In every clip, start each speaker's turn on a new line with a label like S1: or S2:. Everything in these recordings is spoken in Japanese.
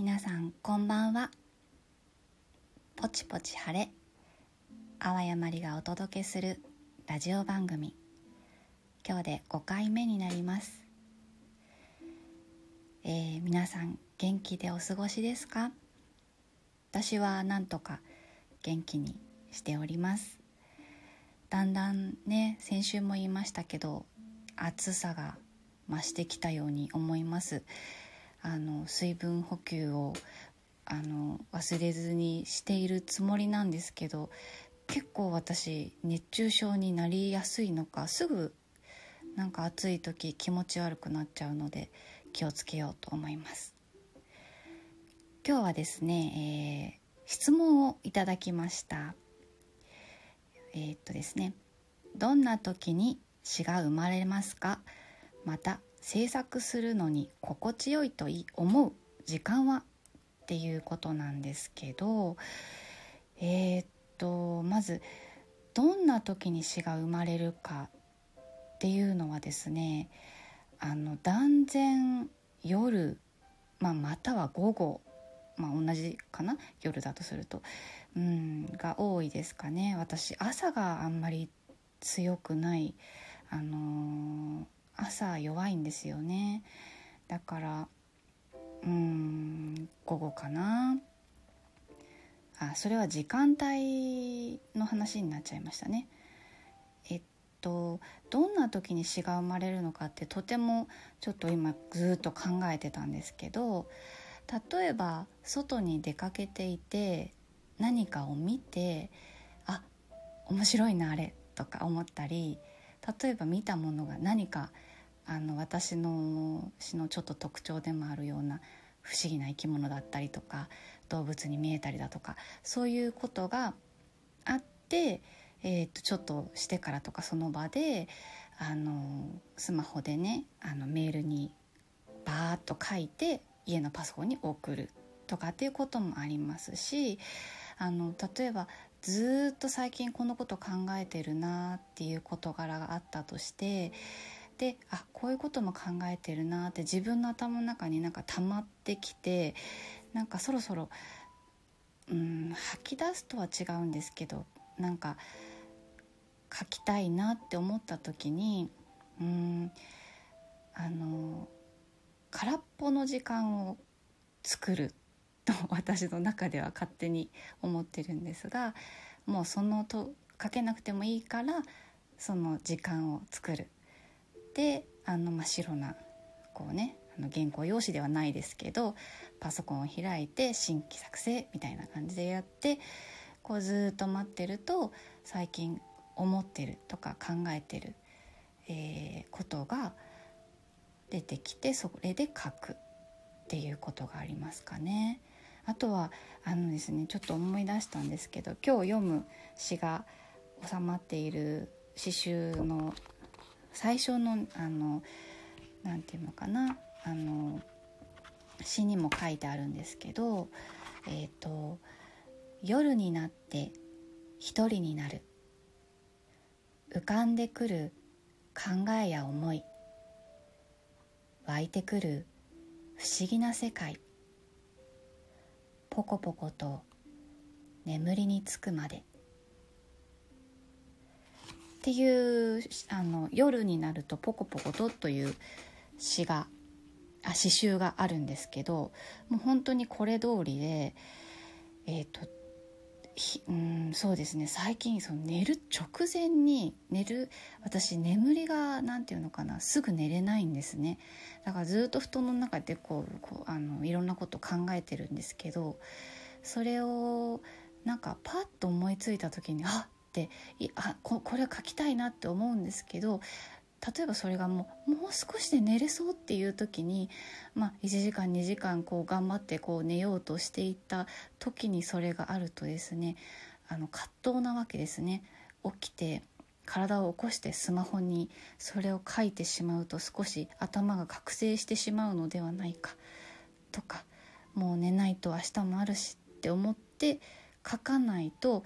S1: 皆さんこんばんは。ポチポチ晴れあわやまりがお届けするラジオ番組。今日で5回目になります。えー、皆さん元気でお過ごしですか？私はなんとか元気にしております。だんだんね先週も言いましたけど暑さが増してきたように思います。あの水分補給をあの忘れずにしているつもりなんですけど結構私熱中症になりやすいのかすぐなんか暑い時気持ち悪くなっちゃうので気をつけようと思います。今日はですね、えー、質問をいただきました。えー、っとですねどんな時に詩が生まれますか？また制作するのに心地よいと思う時間は？っていうことなんですけどえー、っとまずどんな時に詩が生まれるかっていうのはですねあの断然夜、まあ、または午後、まあ、同じかな？夜だとすると。うんが多いですかね。私朝があんまり強くない。あのー朝弱いんですよね。だからうん午後かな。あそれは時間帯の話になっちゃいましたね。えっとどんな時に詩が生まれるのかってとてもちょっと今ずっと考えてたんですけど例えば外に出かけていて何かを見てあ面白いなあれとか思ったり例えば見たものが何かあの私の詩のちょっと特徴でもあるような不思議な生き物だったりとか動物に見えたりだとかそういうことがあって、えー、とちょっとしてからとかその場であのスマホでねあのメールにバーッと書いて家のパソコンに送るとかっていうこともありますしあの例えばずっと最近このこと考えてるなっていう事柄があったとしてであこういうことも考えてるなって自分の頭の中になんか溜まってきてなんかそろそろうん吐き出すとは違うんですけどなんか書きたいなって思った時にうんあの空っぽの時間を作ると私の中では勝手に思ってるんですがもうそのと書けなくてもいいからその時間を作る。であの真っ白なこうねあの原稿用紙ではないですけどパソコンを開いて新規作成みたいな感じでやってこうずっと待ってると最近思ってるとか考えてる、えー、ことが出てきてそれで書くっていうことがありますかね。あとはあのですねちょっと思い出したんですけど今日読む詩が収まっている詩集の最初のあのなんていうのかなあの詩にも書いてあるんですけどえっ、ー、と「夜になって一人になる」「浮かんでくる考えや思い」「湧いてくる不思議な世界」「ポコポコと眠りにつくまで」っていうあの夜になると「ポコポコと」という詩があ詩集があるんですけどもう本当にこれ通りでえっ、ー、とうんそうですね。最近その寝る直前に寝る私眠りが何て言うのかなすぐ寝れないんですね。だからずっと布団の中でこうこうあのいろんなこと考えてるんですけどそれをなんかパッと思いついた時にあってあここれ書きたいなって思うんですけど例えばそれがもうもう少しで寝れそうっていう時に、まあ、1時間2時間こう頑張ってこう寝ようとしていた時にそれがあるとですねあの葛藤なわけですね。起きて体を起こしてスマホにそれを書いてしまうと少し頭が覚醒してしまうのではないかとかもう寝ないと明日もあるしって思って書かないと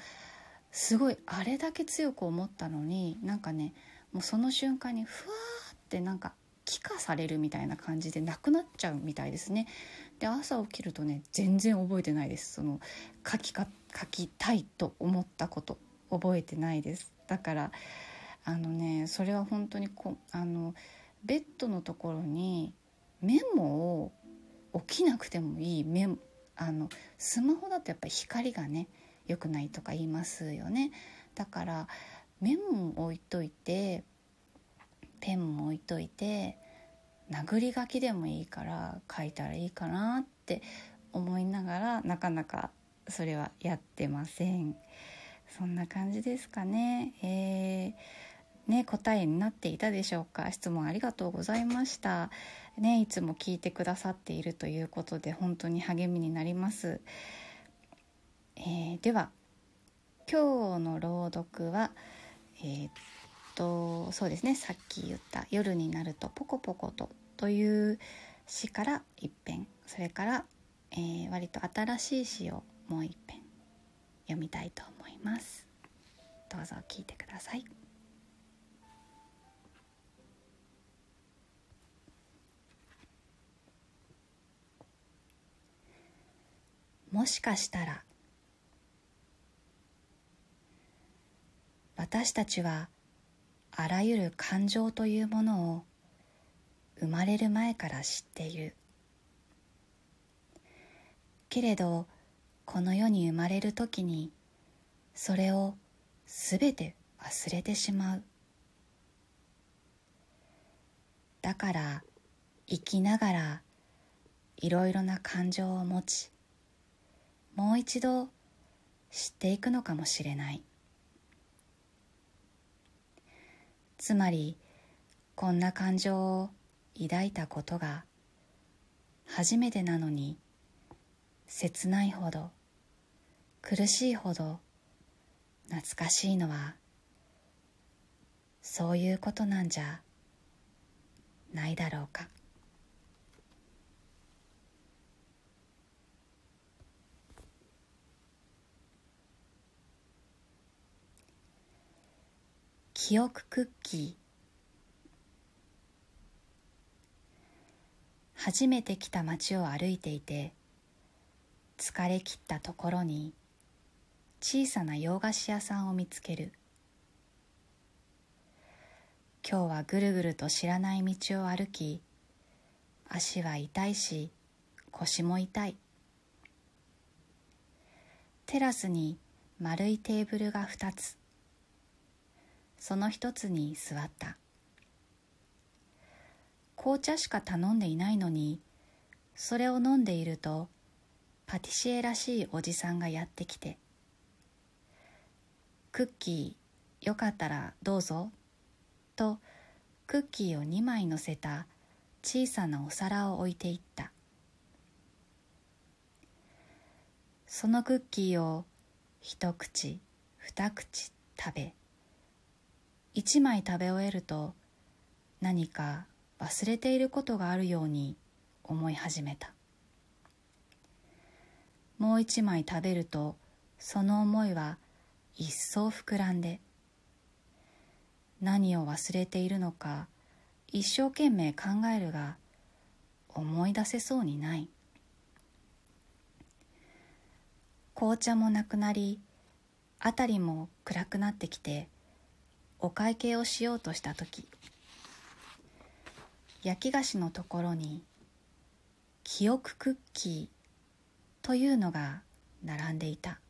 S1: すごいあれだけ強く思ったのになんかねもうその瞬間にふわーってなんか気化されるみたいな感じでなくなっちゃうみたいですね。で朝起きるとね全然覚えてないです。その書きか書きたいと思ったこと覚えてないです。だからあのねそれは本当にこあのベッドのところにメモを起きなくてもいい。メあのスマホだとやっぱり光がね良くないとか言いますよね。だからメモを置いといてペンも置いといて殴り書きでもいいから書いたらいいかなって思いながらなかなかそれはやってません。そんな感じですかね。えー、ね答えになっていたでしょうか。質問ありがとうございました。ねいつも聞いてくださっているということで本当に励みになります、えー、では今日の朗読はえー、っとそうですねさっき言った「夜になるとポコポコと」という詩から一編。それから、えー、割と新しい詩をもう一編読みたいと思います。どうぞ聞いてください。もしかしたら私たちはあらゆる感情というものを生まれる前から知っている。けれどこの世に生まれる時にそれをすべて忘れてしまう。だから生きながらいろいろな感情を持ちもう一度知っていくのかもしれない。つまりこんな感情を抱いたことが初めてなのに切ないほど苦しいほど懐かしいのはそういうことなんじゃないだろうか。記憶クッキー。初めて来た街を歩いていて疲れ切ったところに小さな洋菓子屋さんを見つける。今日はぐるぐると知らない道を歩き足は痛いし腰も痛い。テラスに丸いテーブルが2つ。その一つに座った。紅茶しか頼んでいないのにそれを飲んでいるとパティシエらしいおじさんがやってきて「クッキーよかったらどうぞ」とクッキーを2枚乗せた小さなお皿を置いていった。そのクッキーを一口二口食べ一枚食べ終えると何か忘れていることがあるように思い始めた。もう一枚食べるとその思いは一層膨らんで何を忘れているのか一生懸命考えるが思い出せそうにない。紅茶もなくなり辺りも暗くなってきてお会計をしようとした時焼き菓子のところに「記憶クッキー」というのが並んでいた。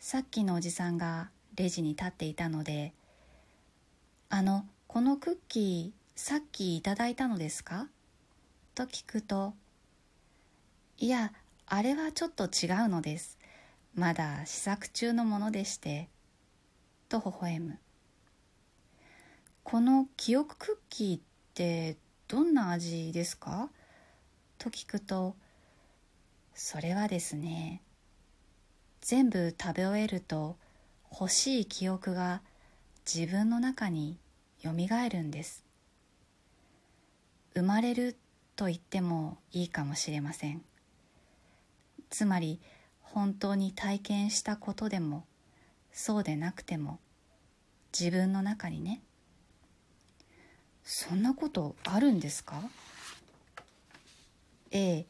S1: さっきのおじさんがレジに立っていたので「あのこのクッキーさっきいただいたのですか?」と聞くと「いやあれはちょっと違うのです。まだ試作中のものでして」と微笑む。この記憶クッキーってどんな味ですか？と聞くとそれはですね全部食べ終えると欲しい記憶が自分の中によみがえるんです。生まれると言ってもいいかもしれません。つまり本当に体験したことでもそうでなくても自分の中にねそんなことあるんですか？ええ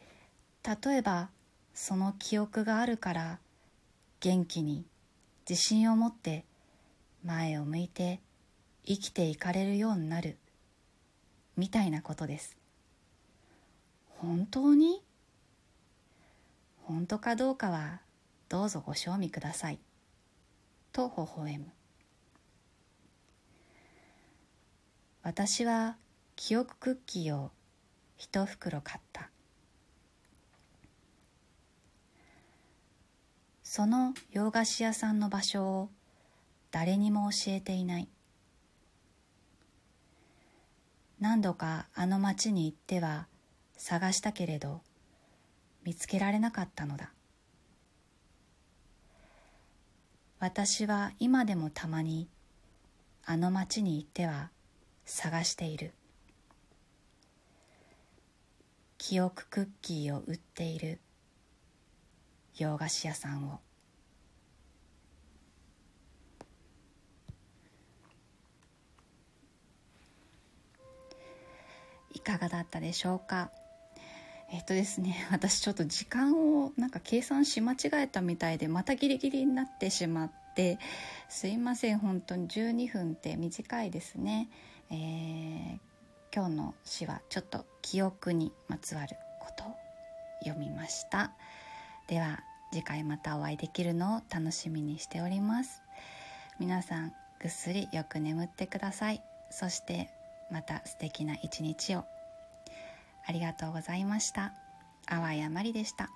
S1: 例えばその記憶があるから元気に自信を持って前を向いて生きていかれるようになるみたいなことです。本当に？本当かどうかはどうぞご賞味ください。と微笑む。私は記憶クッキーを一袋買った。その洋菓子屋さんの場所を誰にも教えていない。何度かあの町に行っては探したけれど見つけられなかったのだ。私は今でもたまにあの町に行っては探している。記憶クッキーを売っている洋菓子屋さんを。いかがだったでしょうか？えっとですね 私ちょっと時間をなんか計算し間違えたみたいでまたギリギリになってしまってすいません本当に12分って短いですね、えー、今日の詩はちょっと記憶にまつわることを読みました。では次回またお会いできるのを楽しみにしております。皆さんぐっすりよく眠ってください。そしてまた素敵な一日を。ありがとうございました。淡谷まりでした。